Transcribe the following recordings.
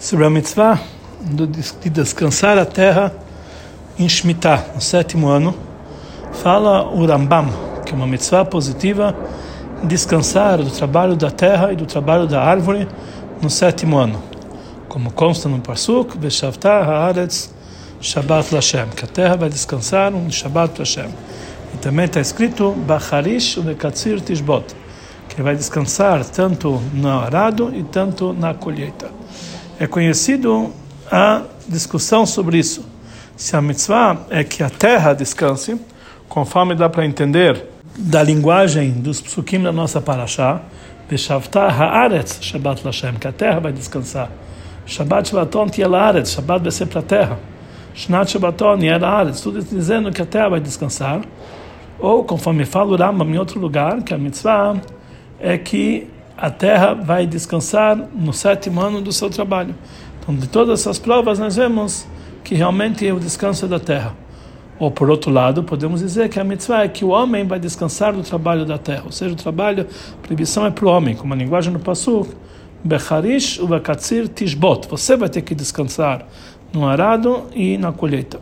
sobre a mitzvah de descansar a terra em Shemitah, no sétimo ano, fala o Rambam, que é uma mitzvah positiva, descansar do trabalho da terra e do trabalho da árvore no sétimo ano. Como consta no Parsuk, Veshavtah haaretz Shabbat Lashem, que a terra vai descansar no Shabbat Lashem. E também está escrito, Bacharish Vekatzir Tishbot, que vai descansar tanto no arado e tanto na colheita. É conhecido a discussão sobre isso. Se a mitzvah é que a terra descanse, conforme dá para entender da linguagem dos psukim da nossa paraxá, Beshavta haaretz Shabbat Lashem, que a terra vai descansar. Shabbat Shabbaton tiel haaretz, Shabbat vai ser para a terra. Shnat Shabbaton tiel haaretz, tudo dizendo que a terra vai descansar. Ou, conforme fala o Rambam em outro lugar, que a mitzvah é que a terra vai descansar no sétimo ano do seu trabalho. Então, de todas essas provas, nós vemos que realmente é o descanso da terra. Ou, por outro lado, podemos dizer que a mitzvah é que o homem vai descansar do trabalho da terra. Ou seja, o trabalho, a proibição é para o homem, como a linguagem do Passuk, Becharish uvakatzir tishbot. Você vai ter que descansar no arado e na colheita.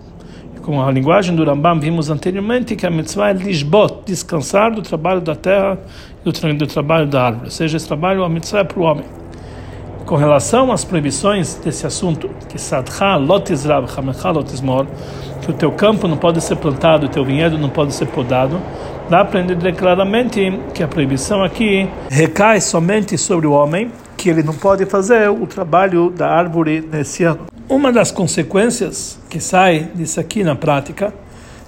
Com a linguagem do Rambam vimos anteriormente que a mitzvah é lisbot, descansar do trabalho da terra e do, do trabalho da árvore. Ou seja, esse trabalho, a mitzvah é para o homem. Com relação às proibições desse assunto, que sadcha que o teu campo não pode ser plantado, o teu vinhedo não pode ser podado, dá para entender claramente que a proibição aqui recai somente sobre o homem, que ele não pode fazer o trabalho da árvore nesse ano. Uma das consequências que sai disso aqui na prática,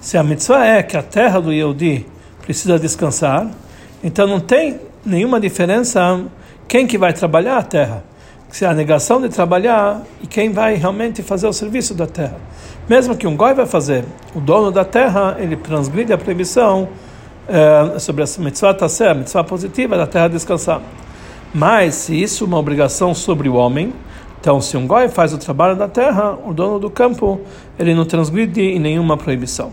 se a mitzvah é que a terra do Yehudi precisa descansar, então não tem nenhuma diferença quem que vai trabalhar a terra. Se é a negação de trabalhar e quem vai realmente fazer o serviço da terra. Mesmo que um goi vai fazer, o dono da terra, ele transgride a proibição eh, sobre essa mitzvah tassé, a mitzvah positiva da terra descansar. Mas se isso é uma obrigação sobre o homem, então, se um goi faz o trabalho da terra, o dono do campo, ele não transgride em nenhuma proibição.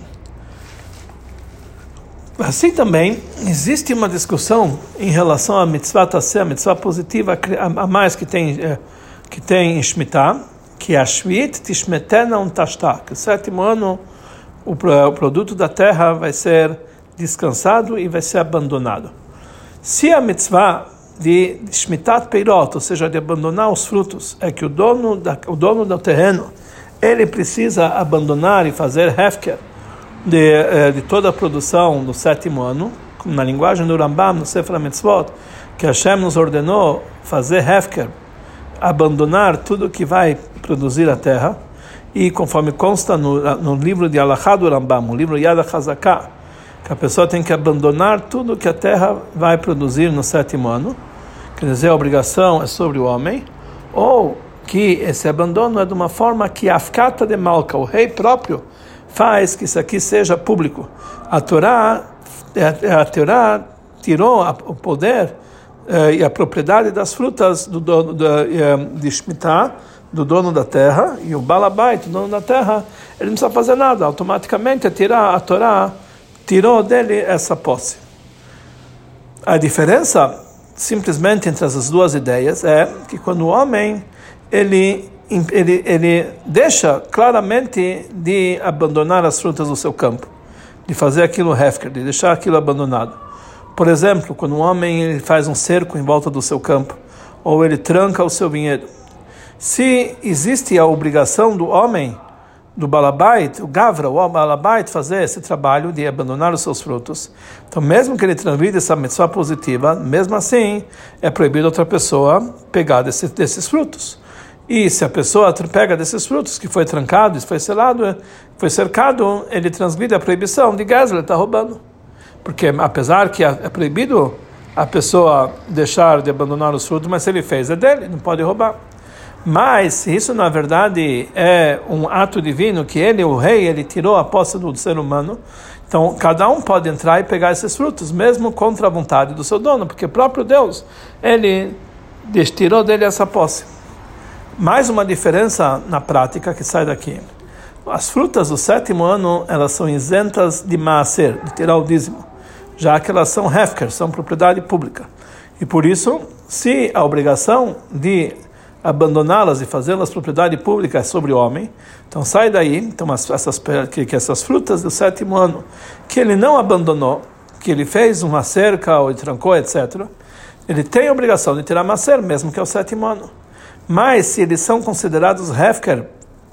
Assim também, existe uma discussão em relação à mitzvah tassé, a mitzvah positiva a mais que tem, que tem em Shemitah, que é a Shvit Tishmetena um que o sétimo ano o produto da terra vai ser descansado e vai ser abandonado. Se a mitzvah de shmitat peirot, ou seja, de abandonar os frutos, é que o dono, da, o dono do terreno ele precisa abandonar e fazer hefker de, eh, de toda a produção no sétimo ano, como na linguagem do Rambam, no Sefer Mitzvot, que Hashem nos ordenou fazer hefker, abandonar tudo que vai produzir a terra, e conforme consta no, no livro de Alachá do Rambam, o livro Yad HaZaká, que a pessoa tem que abandonar tudo que a terra vai produzir no sétimo ano, quer dizer, a obrigação é sobre o homem, ou que esse abandono é de uma forma que Afkata de Malka, o rei próprio, faz que isso aqui seja público. A Torá, a, Torá tirou o poder eh, e a propriedade das frutas do dono de Shemitah, do dono da terra, e o Balabait, o dono da terra, ele não precisa fazer nada, automaticamente a, a Torá tirou dele essa posse. A diferença simplesmente entre as duas ideias é que quando o homem ele ele, ele deixa claramente de abandonar as frutas do seu campo, de fazer aquilo hefker, de deixar aquilo abandonado. Por exemplo, quando um homem ele faz um cerco em volta do seu campo, ou ele tranca o seu vinhedo. Se existe a obrigação do homem do balabait, o gavra, o balabait, fazer esse trabalho de abandonar os seus frutos. Então, mesmo que ele transmita essa mitzvah positiva, mesmo assim, é proibido outra pessoa pegar desse, desses frutos. E se a pessoa pega desses frutos que foi trancado, foi selado, foi cercado, ele transmite a proibição de gás, ele está roubando. Porque apesar que é proibido a pessoa deixar de abandonar os frutos, mas se ele fez é dele, não pode roubar. Mas isso na verdade é um ato divino que ele, o rei, ele tirou a posse do ser humano, então cada um pode entrar e pegar esses frutos, mesmo contra a vontade do seu dono, porque próprio Deus, ele tirou dele essa posse. Mais uma diferença na prática que sai daqui. As frutas do sétimo ano, elas são isentas de maaser, de tirar o dízimo, já que elas são hefker, são propriedade pública. E por isso, se a obrigação de abandoná-las e fazê-las propriedade pública sobre o homem. Então sai daí, então essas que, que essas frutas do sétimo ano que ele não abandonou, que ele fez uma cerca ou trancou, etc. Ele tem a obrigação de tirar macer, mesmo que é o sétimo ano. Mas se eles são considerados hefker,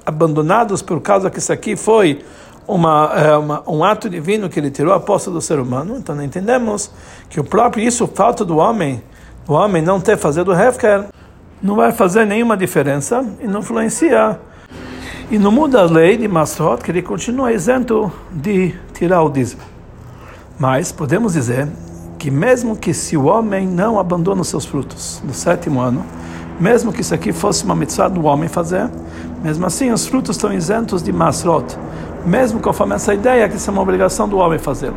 abandonados por causa que isso aqui foi uma, é, uma, um ato divino que ele tirou a posse do ser humano, então entendemos que o próprio isso, falta do homem, o homem não ter fazer do hefker, não vai fazer nenhuma diferença e não influencia. E não muda a lei de Masrot, que ele continua isento de tirar o dízimo. Mas podemos dizer que mesmo que se o homem não abandona os seus frutos no sétimo ano, mesmo que isso aqui fosse uma mitzvah do homem fazer, mesmo assim os frutos estão isentos de Masrot, mesmo conforme essa ideia que isso é uma obrigação do homem fazê-lo.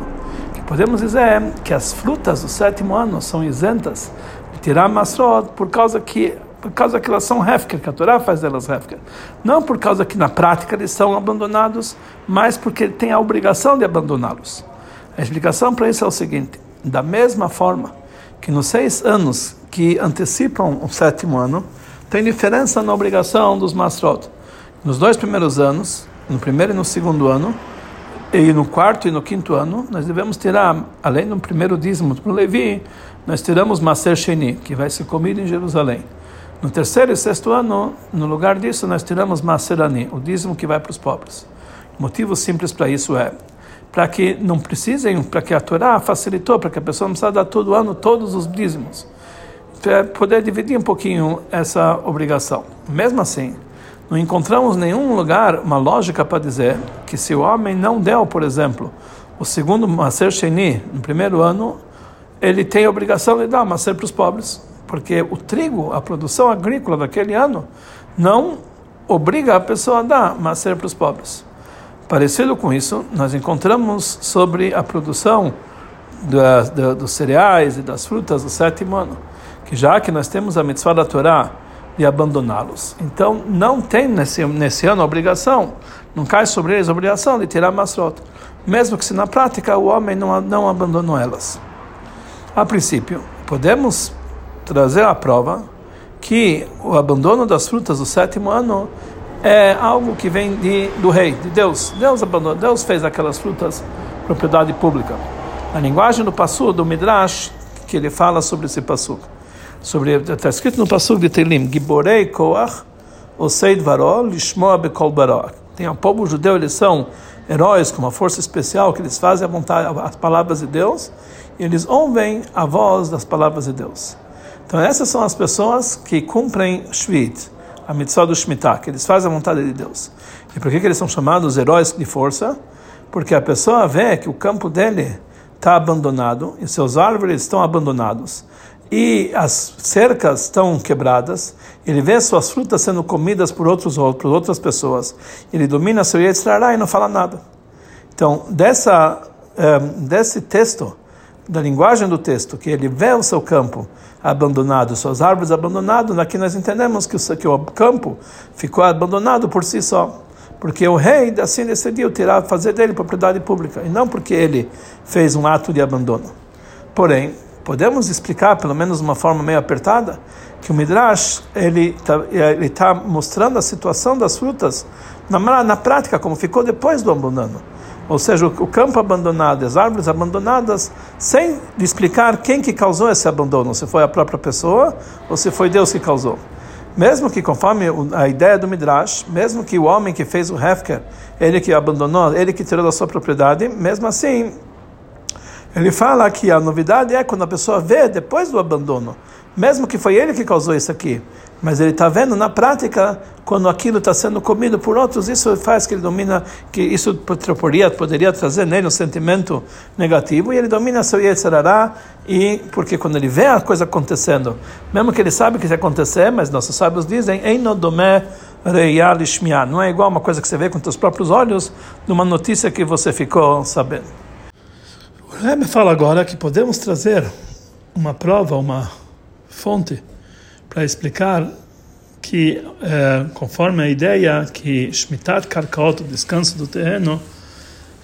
Podemos dizer que as frutas do sétimo ano são isentas de tirar Masrot por causa que por causa que elas são hefker, que a Torá faz delas hefker. Não por causa que na prática eles são abandonados, mas porque tem a obrigação de abandoná-los. A explicação para isso é o seguinte: da mesma forma que nos seis anos que antecipam o sétimo ano, tem diferença na obrigação dos masrot. Nos dois primeiros anos, no primeiro e no segundo ano, e no quarto e no quinto ano, nós devemos tirar, além do primeiro dízimo para o Levi, nós tiramos Maser Sheni, que vai ser comido em Jerusalém. No terceiro e sexto ano, no lugar disso, nós tiramos Maserani, o dízimo que vai para os pobres. O motivo simples para isso é para que não precisem, para que a Torá facilitou, para que a pessoa não precisa dar todo ano todos os dízimos, para poder dividir um pouquinho essa obrigação. Mesmo assim, não encontramos nenhum lugar, uma lógica para dizer que se o homem não deu, por exemplo, o segundo Maser Sheni, no primeiro ano, ele tem a obrigação de dar Maser para os pobres porque o trigo, a produção agrícola daquele ano, não obriga a pessoa a dar macer para os pobres. Parecido com isso, nós encontramos sobre a produção da, da, dos cereais e das frutas do sétimo ano, que já que nós temos a mitzvah da Torá de abandoná-los, então não tem nesse, nesse ano obrigação, não cai sobre eles a obrigação de tirar masrot, mesmo que se na prática o homem não, não abandonou elas. A princípio, podemos trazer a prova que o abandono das frutas do sétimo ano é algo que vem de, do rei, de Deus. Deus abandonou, Deus fez aquelas frutas propriedade pública. A linguagem do Passu, do Midrash, que ele fala sobre esse Passu. Sobre, está escrito no Passu de Telim, Giborei Koach, Oseid Varol, Lishmoa Bekol Barok. Tem o povo judeu, eles são heróis com uma força especial, que eles fazem a vontade, as palavras de Deus, e eles ouvem a voz das palavras de Deus. Então essas são as pessoas que cumprem Shvit, a mitzvah do Shemitah, que eles fazem a vontade de Deus. E por que, que eles são chamados heróis de força? Porque a pessoa vê que o campo dele está abandonado e seus árvores estão abandonados e as cercas estão quebradas, ele vê suas frutas sendo comidas por, outros, por outras pessoas, ele domina seu Yetzirah e não fala nada. Então, dessa, eh, desse texto, da linguagem do texto, que ele vê o seu campo abandonado, suas árvores abandonadas, aqui nós entendemos que o, que o campo ficou abandonado por si só. Porque o rei assim decidiu tirar, fazer dele propriedade pública, e não porque ele fez um ato de abandono. Porém, podemos explicar, pelo menos de uma forma meio apertada, que o Midrash ele está ele tá mostrando a situação das frutas na, na prática, como ficou depois do abandono ou seja, o campo abandonado, as árvores abandonadas, sem explicar quem que causou esse abandono, se foi a própria pessoa ou se foi Deus que causou. Mesmo que, conforme a ideia do Midrash, mesmo que o homem que fez o Hefker, ele que abandonou, ele que tirou da sua propriedade, mesmo assim, ele fala que a novidade é quando a pessoa vê depois do abandono, mesmo que foi ele que causou isso aqui, mas ele está vendo na prática quando aquilo está sendo comido por outros, isso faz que ele domina, que isso poderia, poderia trazer nele um sentimento negativo, e ele domina seu Yetzirará, e porque quando ele vê a coisa acontecendo, mesmo que ele sabe que vai acontecer, mas nossos sábios dizem, não é igual uma coisa que você vê com seus próprios olhos, numa notícia que você ficou sabendo. O Rebbe fala agora que podemos trazer uma prova, uma fonte, para explicar que, é, conforme a ideia que Shmitat Karkaot, o descanso do terreno,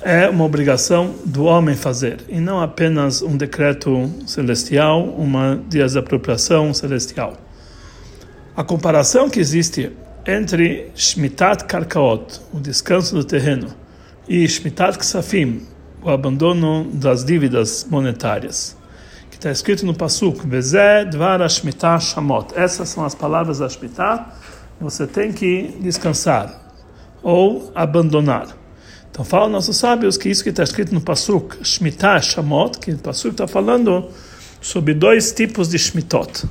é uma obrigação do homem fazer, e não apenas um decreto celestial, uma desapropriação celestial. A comparação que existe entre Shmitat Karkaot, o descanso do terreno, e Shmitat Ksafim, o abandono das dívidas monetárias, que está escrito no Pasuk, Bezé Dvar Shmitah Shamot. Essas são as palavras da Shmitah, você tem que descansar ou abandonar. Então falam nossos sábios que isso que está escrito no Pasuk, Shmitah Shamot, que o Pasuk está falando sobre dois tipos de Shmitot.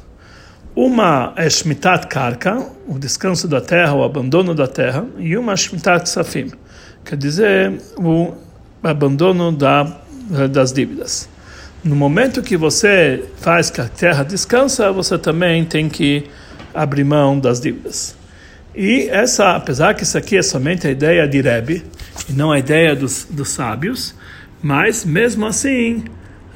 Uma é Shmitat Karka, o descanso da terra, o abandono da terra, e uma Shmitat Safim, quer dizer, o abandono da, das dívidas. No momento que você faz que a terra descansa, você também tem que abrir mão das dívidas. E essa, apesar que isso aqui é somente a ideia de Rebbe, e não a ideia dos, dos sábios, mas mesmo assim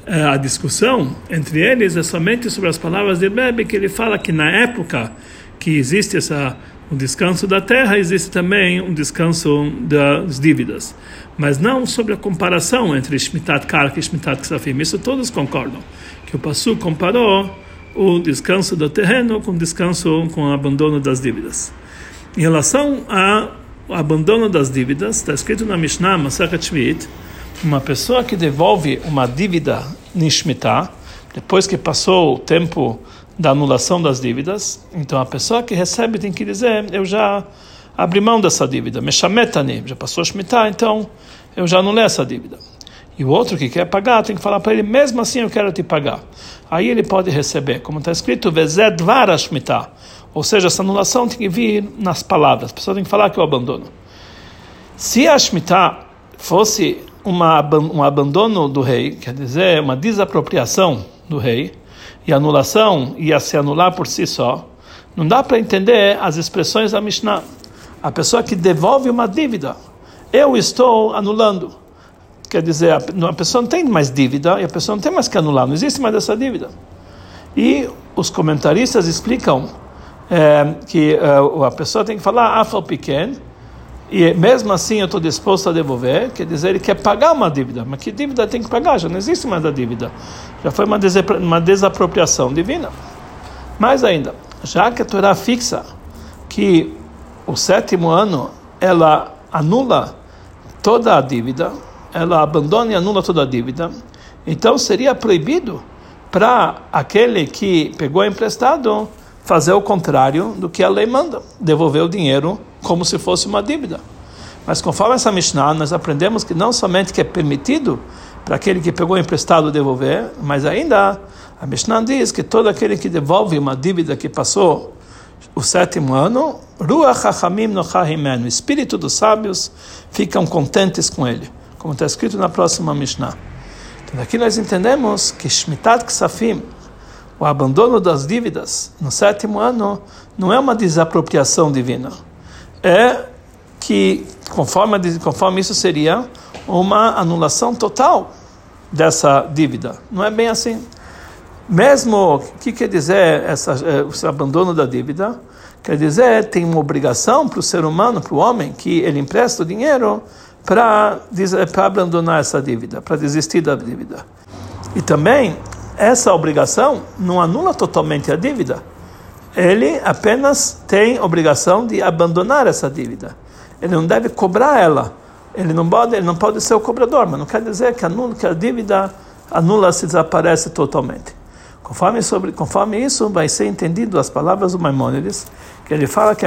é, a discussão entre eles é somente sobre as palavras de Rebbe, que ele fala que na época que existe essa o descanso da terra, existe também um descanso das dívidas. Mas não sobre a comparação entre Shmitat Karka e Shmitat Ksafim. Isso todos concordam. Que o Passu comparou o descanso do terreno com o descanso com o abandono das dívidas. Em relação ao abandono das dívidas, está escrito na Mishnah, Masachet Shvit, uma pessoa que devolve uma dívida nishmitah, depois que passou o tempo da anulação das dívidas, então a pessoa que recebe tem que dizer, eu já abri mão dessa dívida, meshametani, já passou shmitah, então eu já anulei essa dívida. E o outro que quer pagar tem que falar para ele, mesmo assim eu quero te pagar. Aí ele pode receber, como está escrito, vezed shmitah, ou seja, essa anulação tem que vir nas palavras, a pessoa tem que falar que eu abandono. Se a shmitah fosse uma, um abandono do rei, quer dizer, uma desapropriação do rei, e anulação ia se anular por si só, não dá para entender as expressões da Mishnah. A pessoa que devolve uma dívida, eu estou anulando. Quer dizer, a pessoa não tem mais dívida e a pessoa não tem mais que anular, não existe mais essa dívida. E os comentaristas explicam é, que é, a pessoa tem que falar afal pequeno, e mesmo assim eu estou disposto a devolver, quer dizer, ele quer pagar uma dívida, mas que dívida tem que pagar? Já não existe mais a dívida, já foi uma, uma desapropriação divina. Mais ainda, já que a Torá fixa que o sétimo ano ela anula toda a dívida, ela abandona e anula toda a dívida, então seria proibido para aquele que pegou emprestado fazer o contrário do que a lei manda, devolver o dinheiro como se fosse uma dívida. Mas conforme essa Mishnah, nós aprendemos que não somente que é permitido para aquele que pegou emprestado devolver, mas ainda a Mishnah diz que todo aquele que devolve uma dívida que passou o sétimo ano, Ruach HaChamim o espírito dos sábios ficam contentes com ele, como está escrito na próxima Mishnah. Então aqui nós entendemos que Shmitat Ksafim, o abandono das dívidas no sétimo ano, não é uma desapropriação divina é que, conforme, conforme isso seria uma anulação total dessa dívida. Não é bem assim. Mesmo, o que quer dizer essa, é, esse abandono da dívida? Quer dizer, tem uma obrigação para o ser humano, para o homem, que ele empresta o dinheiro para abandonar essa dívida, para desistir da dívida. E também, essa obrigação não anula totalmente a dívida ele apenas tem obrigação de abandonar essa dívida. Ele não deve cobrar ela. Ele não pode, ele não pode ser o cobrador, mas não quer dizer que, anula, que a dívida anula se desaparece totalmente. Conforme, sobre, conforme isso, vai ser entendido as palavras do Maimonides, que ele fala que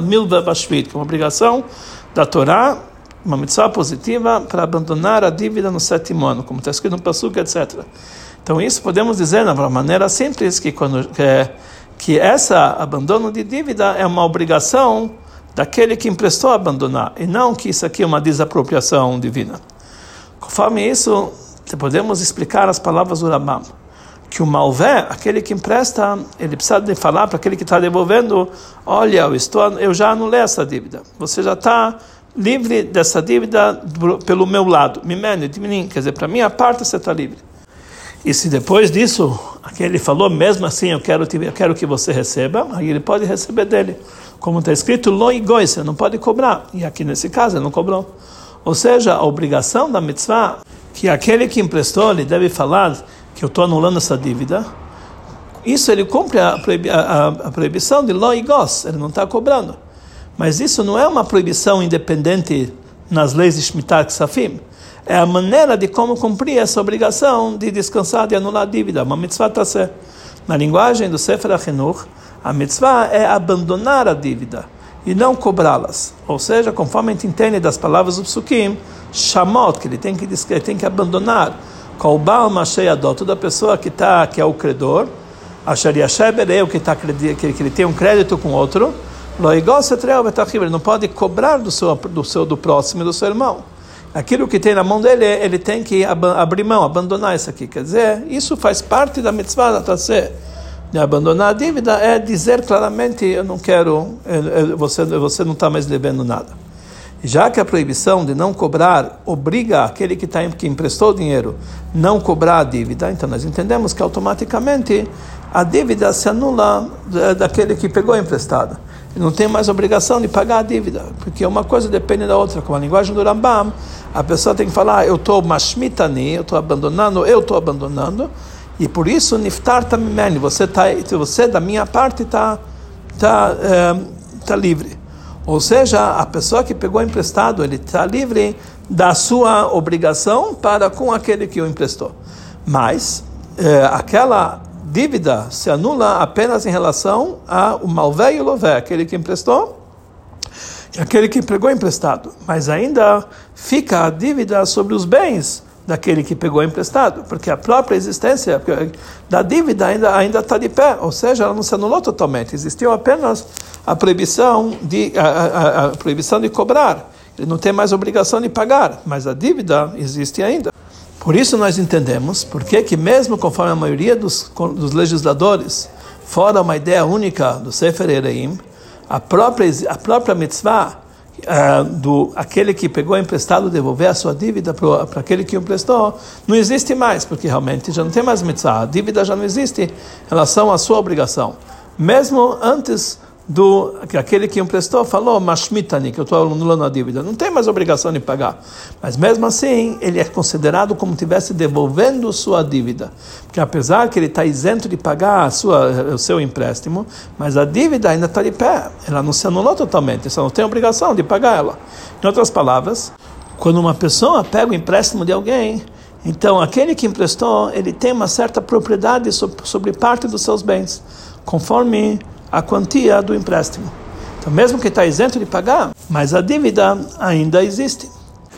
milva bashvit, que é uma obrigação da Torá, uma mitzvah positiva para abandonar a dívida no sétimo ano, como está escrito no Pasuk, etc. Então isso podemos dizer de uma maneira simples que quando que, que essa abandono de dívida é uma obrigação daquele que emprestou abandonar e não que isso aqui é uma desapropriação divina. Conforme isso, podemos explicar as palavras do Rambam que o malvé, aquele que empresta, ele precisa de falar para aquele que está devolvendo, olha, eu, estou, eu já anulei essa dívida, você já está livre dessa dívida pelo meu lado, mimene, de mim, quer dizer, para minha parte você está livre. E se depois disso, aquele falou, mesmo assim eu quero, eu quero que você receba, aí ele pode receber dele. Como está escrito, loigoi, você não pode cobrar. E aqui nesse caso ele não cobrou. Ou seja, a obrigação da mitzvah, que aquele que emprestou, ele deve falar que eu estou anulando essa dívida, isso ele cumpre a, a, a proibição de lo igos, ele não está cobrando. Mas isso não é uma proibição independente nas leis de Shmitat Ksafim. É a maneira de como cumprir essa obrigação de descansar, de anular a dívida. Uma mitzvah ser. Na linguagem do Sefer HaChinuch, a mitzvah é abandonar a dívida e não cobrá-las. Ou seja, conforme a gente entende das palavras do Psukim, shamot, que ele tem que, ele tem que abandonar. Kolbal Mashayadot, toda pessoa que, tá, que é o credor, Asher Yasheber, que, tá, que, que ele tem um crédito com outro, ele não pode cobrar do seu, do seu do próximo, do seu irmão. Aquilo que tem na mão dele, ele tem que abrir mão, abandonar isso aqui. Quer dizer, isso faz parte da mitzvah da tassé. De abandonar a dívida é dizer claramente: eu não quero, você, você não está mais devendo nada. Já que a proibição de não cobrar obriga aquele que, tá, que emprestou dinheiro não cobrar a dívida, então nós entendemos que automaticamente a dívida se anula daquele que pegou emprestado. Não tem mais obrigação de pagar a dívida, porque uma coisa depende da outra. Com a linguagem do Rambam, a pessoa tem que falar: eu estou mashmitani, eu estou abandonando, eu estou abandonando, e por isso niftar tamimeni, você tá, você da minha parte está tá, é, tá livre. Ou seja, a pessoa que pegou emprestado, ele está livre da sua obrigação para com aquele que o emprestou. Mas é, aquela dívida se anula apenas em relação ao malvé e o lové, aquele que emprestou e aquele que pegou emprestado. Mas ainda fica a dívida sobre os bens daquele que pegou emprestado, porque a própria existência da dívida ainda ainda está de pé, ou seja, ela não se anulou totalmente. Existiu apenas a proibição de a, a, a proibição de cobrar. Ele não tem mais obrigação de pagar, mas a dívida existe ainda. Por isso nós entendemos porque que mesmo conforme a maioria dos, dos legisladores, fora uma ideia única do Sefer Ereim, a própria, a própria mitzvah uh, do aquele que pegou emprestado devolver a sua dívida para aquele que emprestou, não existe mais, porque realmente já não tem mais mitzvah, a dívida já não existe em relação à sua obrigação. Mesmo antes do que aquele que emprestou falou, mashmitani, que eu estou anulando a dívida. Não tem mais obrigação de pagar. Mas mesmo assim, ele é considerado como estivesse devolvendo sua dívida. Porque apesar que ele está isento de pagar a sua, o seu empréstimo, mas a dívida ainda está de pé. Ela não se anulou totalmente, só não tem obrigação de pagar ela. Em outras palavras, quando uma pessoa pega o empréstimo de alguém, então aquele que emprestou, ele tem uma certa propriedade sobre parte dos seus bens, conforme a quantia do empréstimo. Então, mesmo que está isento de pagar, mas a dívida ainda existe.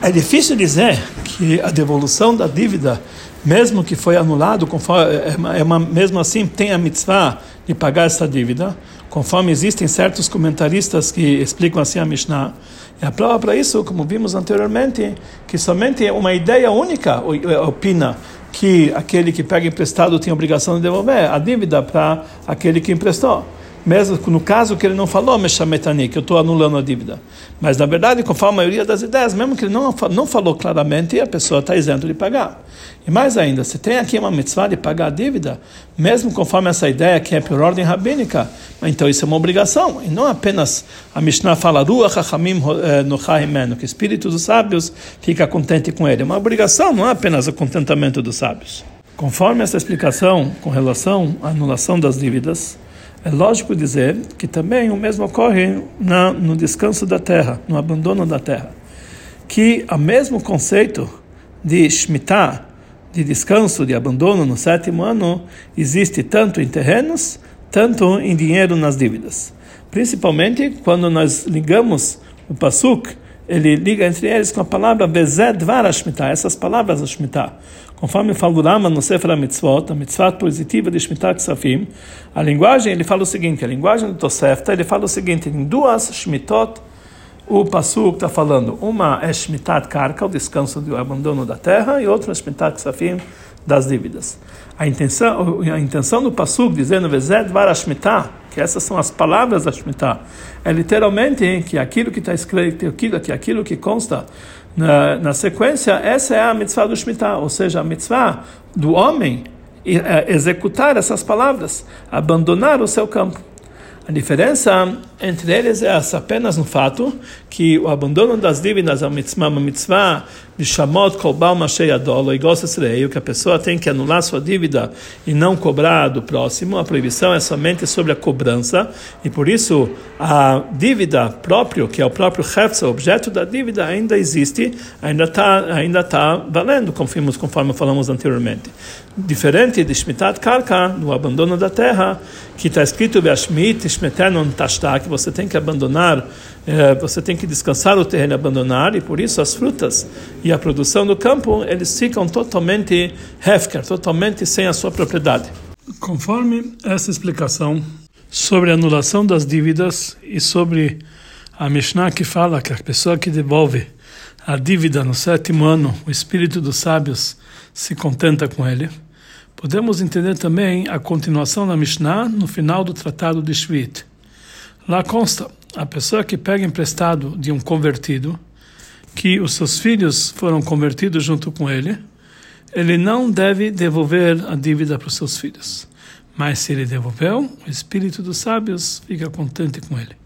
É difícil dizer que a devolução da dívida, mesmo que foi anulado, conforme, é, é uma, mesmo assim tem a mitzvah de pagar essa dívida, conforme existem certos comentaristas que explicam assim a Mishnah. E a prova para isso, como vimos anteriormente, que somente uma ideia única opina que aquele que pega emprestado tem a obrigação de devolver a dívida para aquele que emprestou mesmo no caso que ele não falou Meshametani, que eu estou anulando a dívida. Mas na verdade, conforme a maioria das ideias, mesmo que ele não, não falou claramente, a pessoa está isento de pagar. E mais ainda, se tem aqui uma mitzvah de pagar a dívida, mesmo conforme essa ideia que é por ordem rabínica, então isso é uma obrigação. E não apenas a Mishnah fala, Ruach HaChamim eh, que o espírito dos sábios fica contente com ele. É uma obrigação, não é apenas o contentamento dos sábios. Conforme essa explicação com relação à anulação das dívidas, é lógico dizer que também o mesmo ocorre na, no descanso da terra, no abandono da terra. Que o mesmo conceito de Shemitah, de descanso, de abandono no sétimo ano, existe tanto em terrenos, tanto em dinheiro nas dívidas. Principalmente quando nós ligamos o Pasuk, ele liga entre eles com a palavra Bezed Dvar essas palavras da Shemitah. Conforme fala o Rama no Sefer HaMitzvot, a mitzvah positiva de Shemitah Ksafim, a linguagem, ele fala o seguinte, a linguagem do Tosefta, ele fala o seguinte, em duas Shemitot, o Pasuk está falando, uma é Shmitat Karka, o descanso do abandono da terra, e outra é Shmitat Ksafim, das dívidas. A intenção, a intenção do Pasuk, dizendo Vezed Var que essas são as palavras da Shemitah, é literalmente que aquilo que está escrito, que aquilo que consta na, na sequência, essa é a mitzvah do Shemitah, ou seja, a mitzvah do homem é, executar essas palavras, abandonar o seu campo. A diferença entre eles é essa, apenas no fato que o abandono das dívidas é uma mitzvah, uma mitzvah de Shamot Kobal Masheyadolo, igual Sesreio, que a pessoa tem que anular sua dívida e não cobrar do próximo. A proibição é somente sobre a cobrança e por isso a dívida próprio, que é o próprio Hefza, objeto da dívida, ainda existe, ainda está ainda tá valendo, conforme, conforme falamos anteriormente. Diferente de Shmitat Karka, do abandono da terra, que está escrito Beashmit Shmetenon Tashta, que você tem que abandonar, eh, você tem que descansar o terreno e abandonar, e por isso as frutas e a produção do campo, eles ficam totalmente hefker, totalmente sem a sua propriedade. Conforme essa explicação sobre a anulação das dívidas e sobre a Mishnah que fala que a pessoa que devolve a dívida no sétimo ano, o espírito dos sábios se contenta com ele. Podemos entender também a continuação da Mishnah no final do tratado de Shvit. Lá consta, a pessoa que pega emprestado de um convertido, que os seus filhos foram convertidos junto com ele, ele não deve devolver a dívida para os seus filhos. Mas se ele devolveu, o espírito dos sábios fica contente com ele.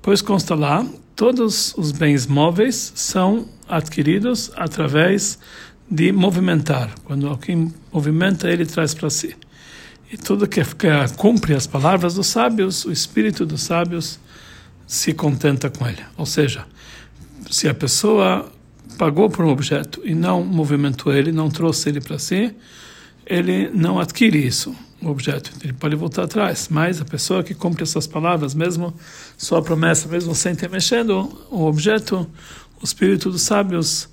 Pois consta lá, todos os bens móveis são adquiridos através de movimentar. Quando alguém movimenta, ele traz para si. E tudo que cumpre as palavras dos sábios, o espírito dos sábios se contenta com ele. Ou seja, se a pessoa pagou por um objeto e não movimentou ele, não trouxe ele para si, ele não adquire isso, o objeto. Ele pode voltar atrás. Mas a pessoa que cumpre essas palavras, mesmo sua promessa, mesmo sem ter mexendo o objeto, o espírito dos sábios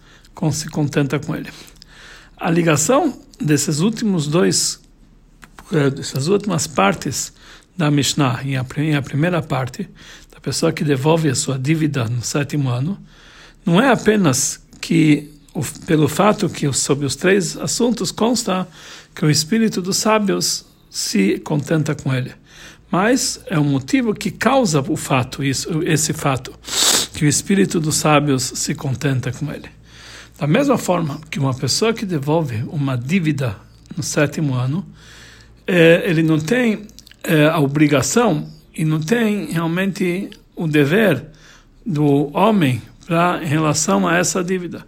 se contenta com ele. A ligação desses últimos dois, eh, dessas últimas partes da Mishnah, em a primeira parte, da pessoa que devolve a sua dívida no sétimo ano, não é apenas que pelo fato que sobre os três assuntos consta que o espírito dos sábios se contenta com ele, mas é um motivo que causa o fato isso, esse fato que o espírito dos sábios se contenta com ele. Da mesma forma que uma pessoa que devolve uma dívida no sétimo ano, é, ele não tem é, a obrigação e não tem realmente o dever do homem para em relação a essa dívida.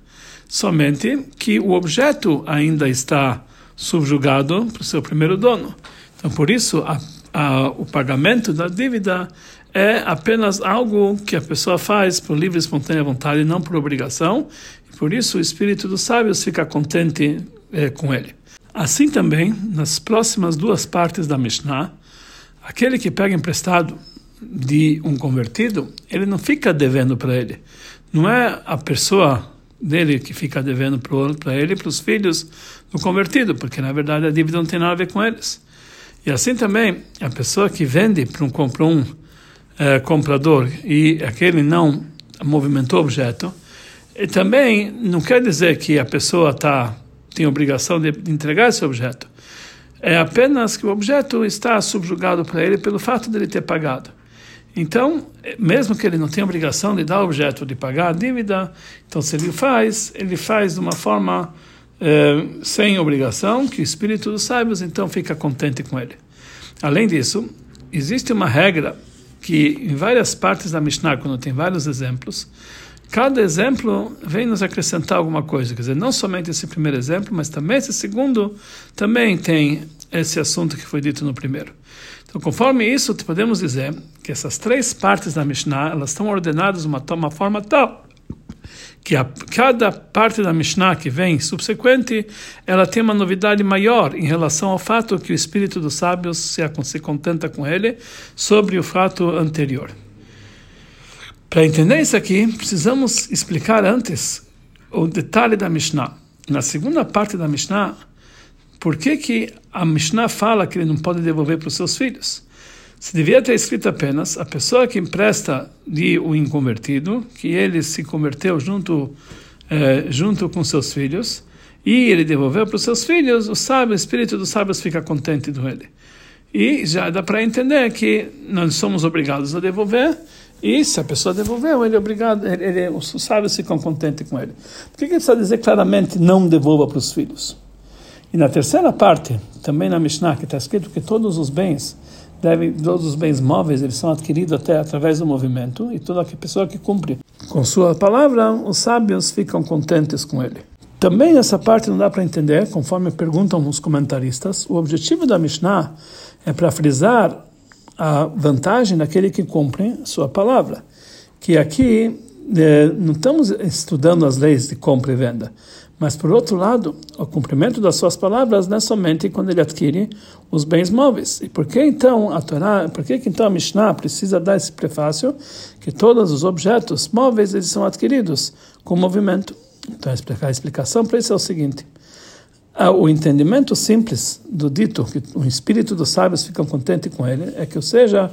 Somente que o objeto ainda está subjugado para o seu primeiro dono. Então, por isso, a, a, o pagamento da dívida é apenas algo que a pessoa faz por livre e espontânea vontade, não por obrigação. E por isso, o espírito dos sábios fica contente é, com ele. Assim também, nas próximas duas partes da Mishnah, aquele que pega emprestado de um convertido, ele não fica devendo para ele. Não é a pessoa dele que fica devendo para ele e para os filhos do convertido, porque na verdade a dívida não tem nada a ver com eles. E assim também, a pessoa que vende para um, para um é, comprador e aquele não movimentou o objeto, e também não quer dizer que a pessoa tá, tem obrigação de entregar esse objeto. É apenas que o objeto está subjugado para ele pelo fato de ele ter pagado. Então, mesmo que ele não tenha obrigação de dar objeto de pagar a dívida, então se ele faz, ele faz de uma forma eh, sem obrigação, que o espírito dos sábios então fica contente com ele. Além disso, existe uma regra que em várias partes da Mishnah, quando tem vários exemplos, cada exemplo vem nos acrescentar alguma coisa. Quer dizer, não somente esse primeiro exemplo, mas também esse segundo também tem esse assunto que foi dito no primeiro. Então, conforme isso, podemos dizer que essas três partes da Mishnah elas estão ordenadas de uma, uma forma tal que a, cada parte da Mishnah que vem subsequente, ela tem uma novidade maior em relação ao fato que o espírito dos sábios se, se contenta com ele sobre o fato anterior. Para entender isso aqui, precisamos explicar antes o detalhe da Mishnah. Na segunda parte da Mishnah, por que, que a Mishnah fala que ele não pode devolver para os seus filhos? Se devia ter escrito apenas a pessoa que empresta de o inconvertido, que ele se converteu junto, eh, junto com seus filhos, e ele devolveu para os seus filhos, o sábio, o espírito dos sábios fica contente com ele. E já dá para entender que nós somos obrigados a devolver, e se a pessoa devolveu, ele é obrigado, ele, ele, os sábios ficam contentes com ele. Por que, que precisa dizer claramente não devolva para os filhos? E na terceira parte, também na Mishnah, que está escrito que todos os bens deve, todos os bens móveis eles são adquiridos até através do movimento e toda pessoa que cumpre com sua palavra, os sábios ficam contentes com ele. Também essa parte não dá para entender, conforme perguntam os comentaristas. O objetivo da Mishnah é para frisar a vantagem daquele que cumpre sua palavra. Que aqui eh, não estamos estudando as leis de compra e venda, mas por outro lado, o cumprimento das suas palavras não é somente quando ele adquire os bens móveis. E por que então a Torá, por que então a Mishnah precisa dar esse prefácio que todos os objetos móveis eles são adquiridos com movimento? Então a explicação para isso é o seguinte: ah, o entendimento simples do dito que o espírito dos sábios fica contente com ele é que, ou seja,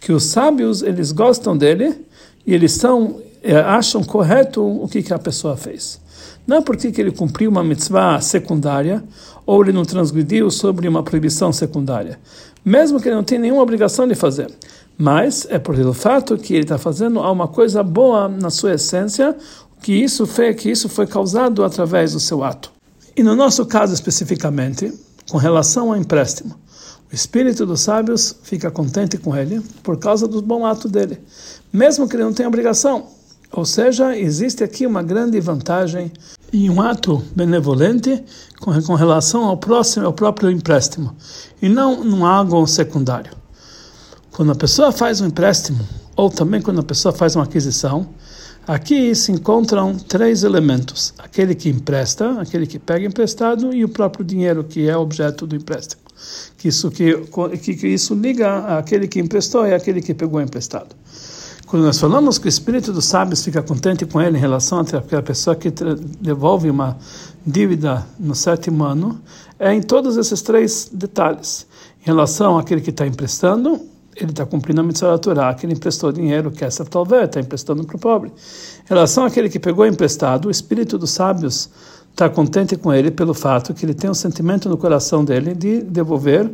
que os sábios eles gostam dele e eles são acham correto o que, que a pessoa fez. Não porque que ele cumpriu uma mitzvah secundária ou ele não transgrediu sobre uma proibição secundária, mesmo que ele não tenha nenhuma obrigação de fazer. Mas é por o fato que ele está fazendo uma coisa boa na sua essência, que isso foi que isso foi causado através do seu ato. E no nosso caso especificamente, com relação ao empréstimo, o espírito dos sábios fica contente com ele por causa do bom ato dele, mesmo que ele não tenha obrigação. Ou seja, existe aqui uma grande vantagem em um ato benevolente com, com relação ao próximo, ao próprio empréstimo, e não num algo secundário. Quando a pessoa faz um empréstimo, ou também quando a pessoa faz uma aquisição, aqui se encontram três elementos: aquele que empresta, aquele que pega emprestado e o próprio dinheiro que é objeto do empréstimo. Que isso que, que, que isso liga aquele que emprestou e aquele que pegou emprestado. Quando nós falamos que o espírito dos sábios fica contente com ele em relação àquela pessoa que devolve uma dívida no sétimo ano, é em todos esses três detalhes. Em relação àquele que está emprestando, ele está cumprindo a mitzvah da Torá, que ele emprestou dinheiro, que essa talvez está emprestando para o pobre. Em relação àquele que pegou emprestado, o espírito dos sábios está contente com ele pelo fato que ele tem um sentimento no coração dele de devolver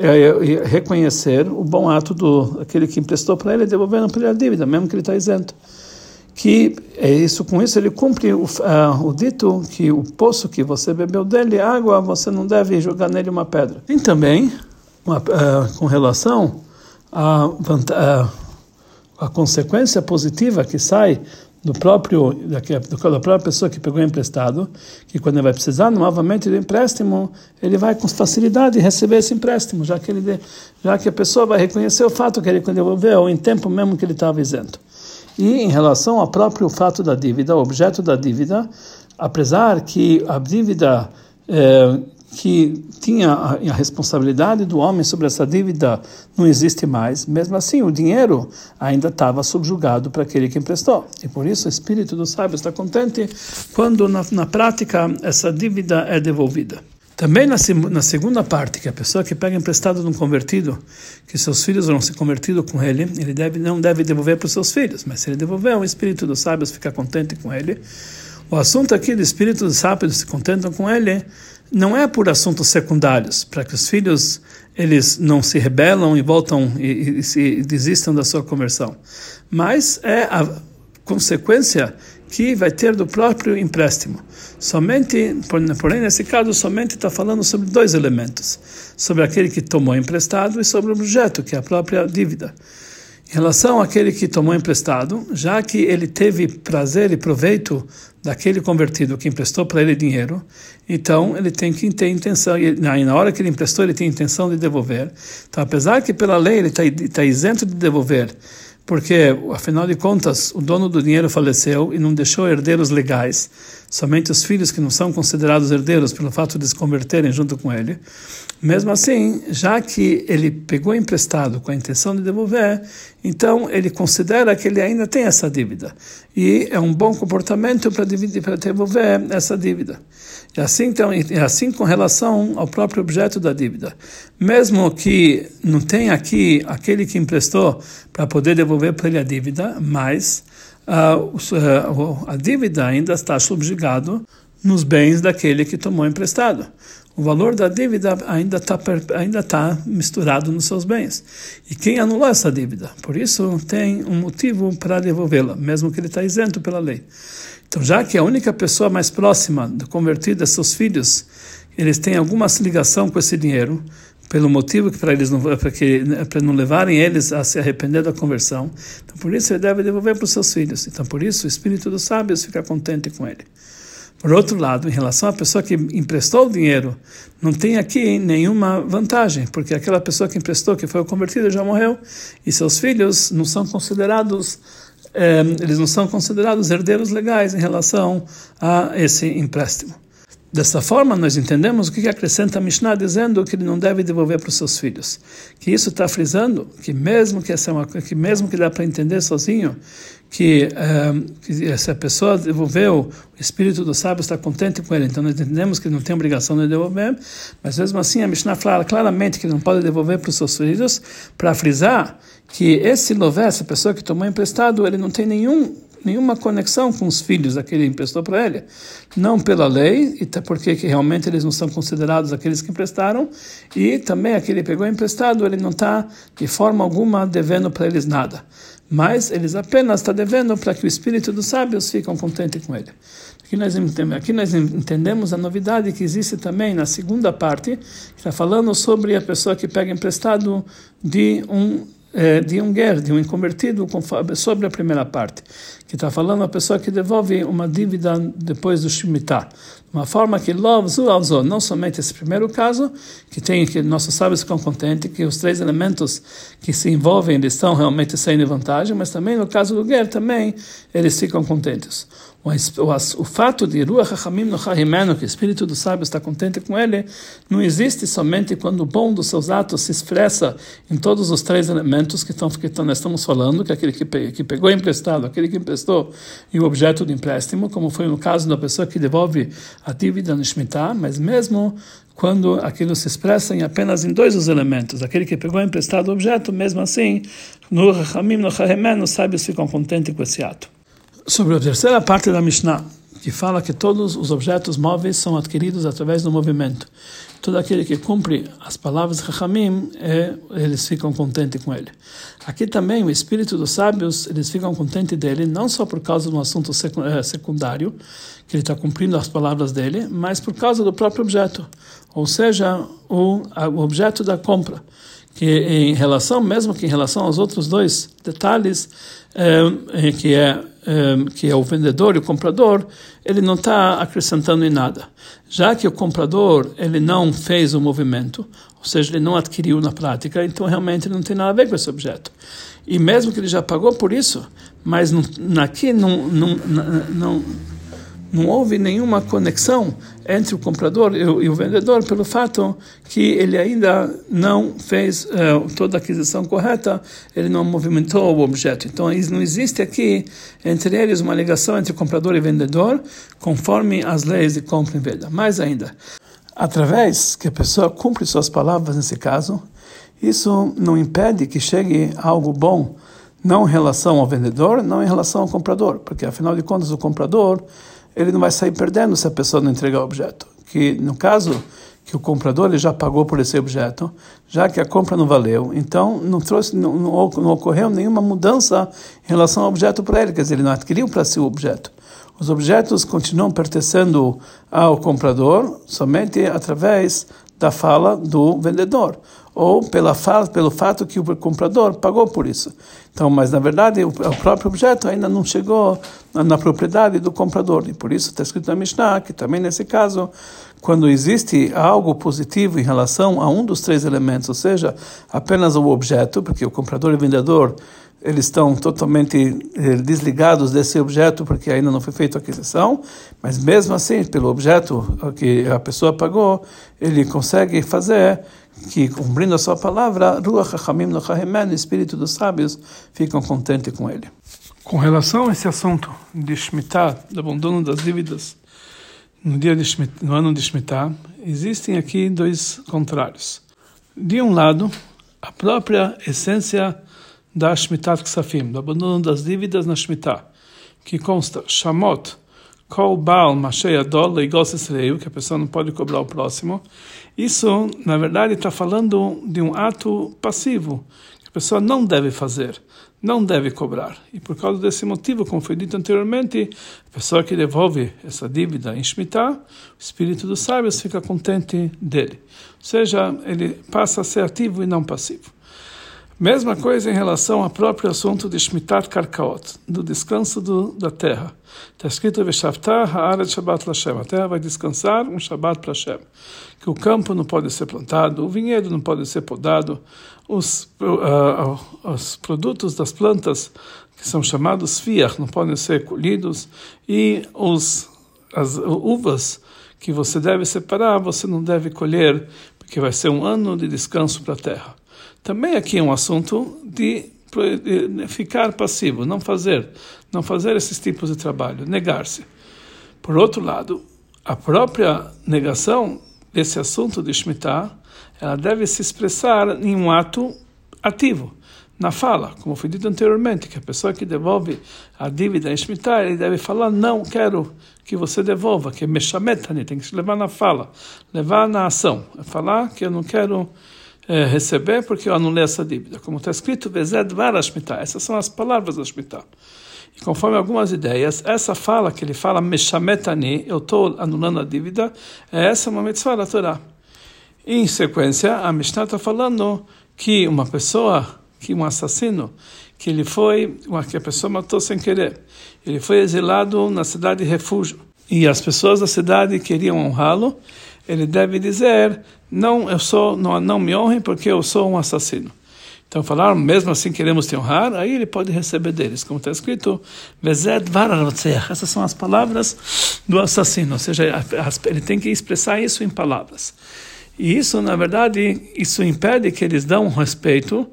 é, reconhecer o bom ato do aquele que emprestou para ele, devolvendo para ele a dívida, mesmo que ele está isento. Que é isso, com isso ele cumpre o, uh, o dito que o poço que você bebeu dele, água, você não deve jogar nele uma pedra. Tem também, uma, uh, com relação à a, a consequência positiva que sai do próprio da própria pessoa que pegou emprestado, que quando ele vai precisar novamente do empréstimo, ele vai com facilidade receber esse empréstimo, já que ele já que a pessoa vai reconhecer o fato que ele devolveu em tempo mesmo que ele estava isento. E em relação ao próprio fato da dívida, o objeto da dívida, apesar que a dívida é, que tinha a, responsabilidade do homem sobre essa dívida não existe mais, mesmo assim o dinheiro ainda estava subjugado para aquele que emprestou. E por isso o espírito do sábio está contente quando na, na prática essa dívida é devolvida. Também na, na, segunda parte, que a pessoa que pega emprestado de um convertido, que seus filhos vão se convertido com ele, ele deve, não deve devolver para os seus filhos, mas se ele devolver, o espírito dos sábios fica contente com ele. O assunto aqui do espírito dos sábios se contentam com ele não é por assuntos secundários, para que os filhos eles não se rebelam e voltam e, e se desistam da sua conversão, mas é a consequência que vai ter do próprio empréstimo. Somente, porém, nesse caso, somente está falando sobre dois elementos: sobre aquele que tomou emprestado e sobre o objeto, que é a própria dívida. Em relação àquele que tomou emprestado, já que ele teve prazer e proveito daquele convertido que emprestou para ele dinheiro, então ele tem que ter intenção, e na hora que ele emprestou, ele tem intenção de devolver. Então, apesar que pela lei ele está tá isento de devolver, porque, afinal de contas, o dono do dinheiro faleceu e não deixou herdeiros legais, somente os filhos que não são considerados herdeiros pelo fato de se converterem junto com ele. Mesmo assim, já que ele pegou emprestado com a intenção de devolver, então ele considera que ele ainda tem essa dívida. E é um bom comportamento para devolver essa dívida. E assim, então, e assim com relação ao próprio objeto da dívida. Mesmo que não tenha aqui aquele que emprestou para poder devolver para ele a dívida, mas uh, a dívida ainda está subjugado nos bens daquele que tomou emprestado o valor da dívida ainda está ainda tá misturado nos seus bens. E quem anulou essa dívida? Por isso tem um motivo para devolvê-la, mesmo que ele está isento pela lei. Então, já que a única pessoa mais próxima do convertido é seus filhos, eles têm alguma ligação com esse dinheiro, pelo motivo que para eles não para que para não levarem eles a se arrepender da conversão. Então por isso ele deve devolver para os seus filhos. Então por isso o espírito dos sábios fica contente com ele. Por outro lado, em relação à pessoa que emprestou o dinheiro, não tem aqui nenhuma vantagem, porque aquela pessoa que emprestou, que foi convertida, já morreu, e seus filhos não são considerados, eh, eles não são considerados herdeiros legais em relação a esse empréstimo. Dessa forma, nós entendemos o que acrescenta a Mishnah dizendo que ele não deve devolver para os seus filhos. Que isso está frisando que mesmo que essa é uma que mesmo que dá para entender sozinho que, um, que se a pessoa devolveu, o espírito do sábio está contente com ele. Então nós entendemos que ele não tem obrigação de devolver, mas mesmo assim a Mishnah fala claramente que ele não pode devolver para os seus filhos para frisar que esse lové, essa pessoa que tomou emprestado, ele não tem nenhum nenhuma conexão com os filhos daquele que emprestou para ele. Não pela lei, e até porque que realmente eles não são considerados aqueles que emprestaram, e também aquele que pegou emprestado, ele não está de forma alguma devendo para eles nada. Mas eles apenas estão devendo para que o espírito dos sábios fiquem contente com ele. Aqui nós, aqui nós entendemos a novidade que existe também na segunda parte, que está falando sobre a pessoa que pega emprestado de um é, de um guer, de um inconvertido, sobre a primeira parte, que está falando a pessoa que devolve uma dívida depois do Shemitah. Uma forma que não somente esse primeiro caso, que tem que nossos sábios ficam contentes, que os três elementos que se envolvem eles estão realmente saindo vantagem, mas também no caso do guer também eles ficam contentes. O, o, o fato de Ruach HaChamim no Chahimeno, que o espírito do sábio está contente com ele, não existe somente quando o bom dos seus atos se expressa em todos os três elementos que, estão, que nós estamos falando, que aquele que, que pegou emprestado, aquele que emprestou e o objeto do empréstimo, como foi no caso da pessoa que devolve a dívida no Shemitah, mas mesmo quando aquilo se expressa em apenas em dois dos elementos, aquele que pegou emprestado o objeto, mesmo assim, no Chachamim, no Chahemeno, os sábios ficam contentes com esse ato sobre a terceira parte da Mishnah, que fala que todos os objetos móveis são adquiridos através do movimento. Todo aquele que cumpre as palavras de Chachamim, é, eles ficam contentes com ele. Aqui também o espírito dos sábios, eles ficam contentes dele, não só por causa de um assunto eh, secundário, que ele está cumprindo as palavras dele, mas por causa do próprio objeto, ou seja, o, o objeto da compra que em relação, mesmo que em relação aos outros dois detalhes, é, que é que é o vendedor e o comprador, ele não está acrescentando em nada. Já que o comprador ele não fez o movimento, ou seja, ele não adquiriu na prática, então realmente não tem nada a ver com esse objeto. E mesmo que ele já pagou por isso, mas não, aqui não, não, não não houve nenhuma conexão entre o comprador e o, vendedor pelo fato que ele ainda não fez uh, toda a aquisição correta, ele não movimentou o objeto. Então, não existe aqui entre eles uma ligação entre comprador e vendedor, conforme as leis de compra e venda. Mais ainda, através que a pessoa cumpre suas palavras nesse caso, isso não impede que chegue algo bom, não em relação ao vendedor, não em relação ao comprador, porque afinal de contas o comprador ele não vai sair perdendo se a pessoa não entregar o objeto. Que no caso que o comprador ele já pagou por esse objeto, já que a compra não valeu, então não trouxe, não, não, não ocorreu nenhuma mudança em relação ao objeto para ele, quer dizer, ele não adquiriu para si o objeto. Os objetos continuam pertencendo ao comprador somente através da fala do vendedor ou pela pelo fato que o comprador pagou por isso. Então, mas na verdade o, o próprio objeto ainda não chegou na, na, propriedade do comprador e por isso está escrito na Mishnah que também nesse caso, quando existe algo positivo em relação a um dos três elementos, ou seja, apenas o objeto, porque o comprador e o vendedor eles estão totalmente eh, desligados desse objeto porque ainda não foi feita a aquisição, mas mesmo assim, pelo objeto que a pessoa pagou, ele consegue fazer que, cumprindo a sua palavra, Ruach HaChamim Nochahemen, espírito dos sábios, ficam contentes com ele. Com relação a esse assunto de Shemitah, do abandono das dívidas, no, dia de Shemitah, no ano de Shemitah, existem aqui dois contrários. De um lado, a própria essência da Shemitah Ksafim, do abandono das dívidas na Shemitah, que consta Shamot, Kol Baal Mashei Adol Leigos que a pessoa não pode cobrar o próximo. Isso, na verdade, está falando de um ato passivo. a pessoa não deve fazer, não deve cobrar. E por causa desse motivo, como foi dito anteriormente, a pessoa que devolve essa dívida em Shemitah, o espírito dos sábios fica contente dele. Ou seja, ele passa a ser ativo e não passivo. Mesma coisa em relação ao próprio assunto de Shmitat Karkaot, do descanso do, da terra. Está escrito Veshavtah Haaret Shabbat Lashem. A terra vai descansar um Shabbat para. Que o campo não pode ser plantado, o vinhedo não pode ser podado, os, uh, os produtos das plantas que são chamados fiach não podem ser colhidos e os, as uvas que você deve separar, você não deve colher, porque vai ser um ano de descanso para a terra. Também aqui é um assunto de ficar passivo, não fazer, não fazer esses tipos de trabalho, negar-se. Por outro lado, a própria negação desse assunto de Shemitah, ela deve se expressar em um ato ativo, na fala, como foi dito anteriormente, que a pessoa que devolve a dívida em Shemitah, ele deve falar, não quero que você devolva, que é Meshametani, tem que se levar na fala, levar na ação, é falar que eu não quero é, receber porque eu anulei essa dívida. Como está escrito. Essas são as palavras da Shemitah. E conforme algumas ideias, essa fala que ele fala, Meshametani, eu estou anulando a dívida, é essa uma mitzvah da Torá. E, em sequência, a Mishnah está falando que uma pessoa, que um assassino, que ele foi, que a pessoa matou sem querer, ele foi exilado na cidade de refúgio. E as pessoas da cidade queriam honrá-lo, ele deve dizer não eu sou não, não me honrem porque eu sou um assassino. Então falaram mesmo assim queremos te honrar aí ele pode receber deles como está escrito essas são as palavras do assassino ou seja ele tem que expressar isso em palavras. E isso na verdade isso impede que eles dão respeito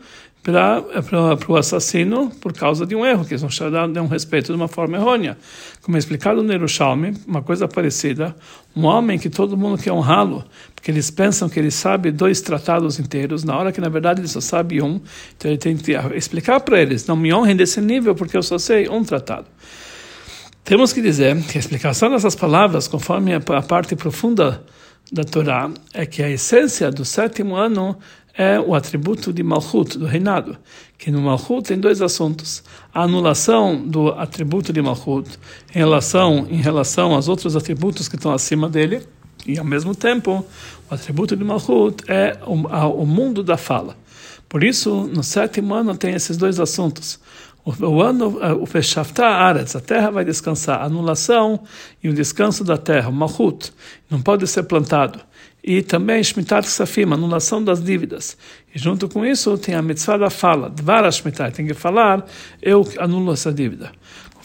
para o assassino por causa de um erro, que eles não dão respeito de uma forma errônea. Como é explicado no Yerushalmi, uma coisa parecida, um homem que todo mundo quer honrá-lo, porque eles pensam que ele sabe dois tratados inteiros, na hora que na verdade ele só sabe um, então ele tem que explicar para eles, não me honrem desse nível porque eu só sei um tratado. Temos que dizer que a explicação dessas palavras, conforme a parte profunda da Torá, é que a essência do sétimo ano é o atributo de Malchut, do reinado, que no Malchut tem dois assuntos. A anulação do atributo de Malchut em relação, em relação aos outros atributos que estão acima dele, e ao mesmo tempo, o atributo de Malchut é o, o mundo da fala. Por isso, no sétimo ano tem esses dois assuntos. O, o ano, o Peshavta Aretz, a terra vai descansar, a anulação e o descanso da terra, o Malchut, não pode ser plantado e também Shmitat Ksafim, anulação das dívidas. E junto com isso tem a mitzvah da fala, Dvar Shmitat, tem que falar, eu anulo essa dívida.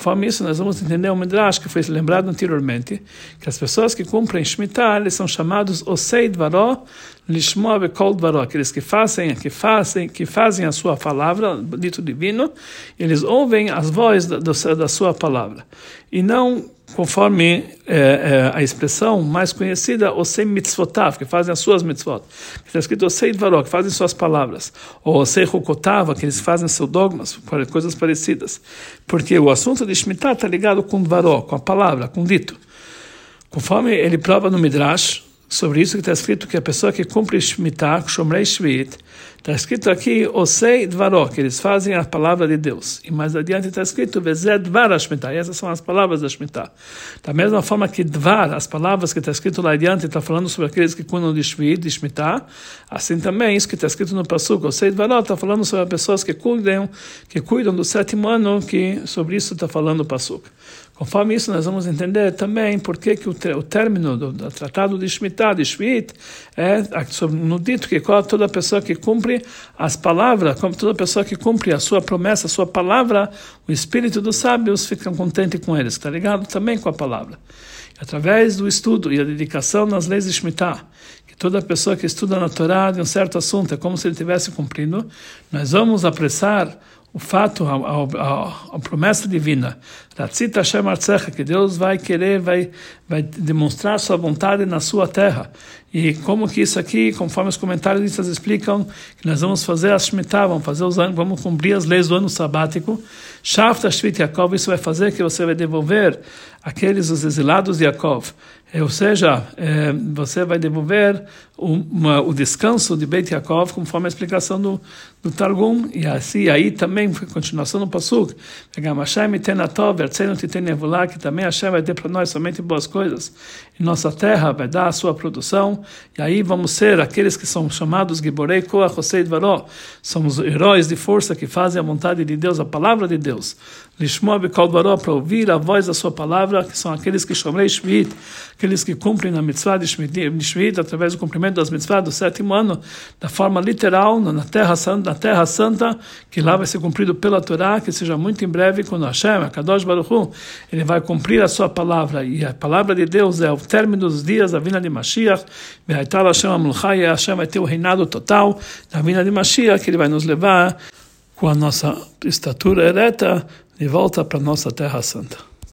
Conforme isso, nós vamos entender o Midrash que foi lembrado anteriormente, que as pessoas que cumprem Shemitah, eles são chamados Osei Dvaró, Lishmoa Bekol Dvaró, aqueles que fazem, que fazem, que fazem a sua palavra, dito divino, eles ouvem as vozes da, da sua palavra. E não conforme é, é, a expressão mais conhecida, Osei mitzvotav, que fazem as suas mitzvot. Está escrito Osei dvaró, que fazem suas palavras. Ou Osei hukotav, que eles fazem seus dogmas, coisas parecidas. Porque o assunto de Shemitah está ligado com dvaró, com a palavra, com o dito. Conforme ele prova no Midrash, sobre isso que está escrito que a pessoa que cumpre Shemitah, Shomrei Shvit, está escrito aqui, Osei Dvaró, que eles fazem a palavra de Deus. E mais adiante está escrito, Vezed Dvar Shemitah, e essas são as palavras da Shemitah. Da mesma forma que Dvar, as palavras que está escrito lá adiante, está falando sobre aqueles que cuidam de Shvit, de Shemitah, assim também, isso que está escrito no Pasuk, Osei Dvaró, está falando sobre as pessoas que cuidam, que cuidam do sétimo ano, que sobre isso está falando o Pasuk. Conforme isso, nós vamos entender também por que, que o, o término do, do, tratado de Shemitah, de Shvit, é no dito que toda pessoa que cumpre as palavras, como toda pessoa que cumpre a sua promessa, a sua palavra, o espírito dos sábios fica contente com eles, está ligado também com a palavra. Através do estudo e a dedicação nas leis de Shemitah, que toda pessoa que estuda na Torá de um certo assunto é como se ele estivesse cumprindo, nós vamos apressar o fato, a, a, a, promessa divina, que Deus vai querer, vai, vai demonstrar sua vontade na sua terra. E como que isso aqui, conforme os comentários explicam, que nós vamos fazer a Shemitah, vamos, fazer os anos, vamos cumprir as leis do ano sabático, Shafta Shvit Yaakov, isso vai fazer que você vai devolver aqueles, os exilados de Yaakov, ou seja, é, você vai devolver uma, o descanso de Beit Yaakov, conforme a explicação do, do Targum, e assim, aí também, continuação do Pasuk, que também Hashem vai ter para nós somente boas coisas, e nossa terra vai dar a sua produção, e aí vamos ser aqueles que são chamados Giborei Koach Hosei Dvaró, somos heróis de força que fazem a vontade de Deus, a palavra de Deus, Lishmoa Bikol para ouvir a voz da sua palavra, que são aqueles que Shomrei Shvit, aqueles que cumprem a mitzvah de Shvit, através do cumprimento das mitzvah do sétimo ano, da forma literal, na Terra Santa, na Terra Santa, que lá vai ser cumprido pela Torá, que seja muito em breve, quando Hashem, a Kadosh Baruch ele vai cumprir a sua palavra, e a palavra de Deus é o término dos dias da vinda de Mashiach, Be'aital Hashem Amulchai, Hashem vai ter o reinado total da vinda de Mashiach, que ele vai nos levar com a nossa estatura ereta de volta para a nossa Terra Santa.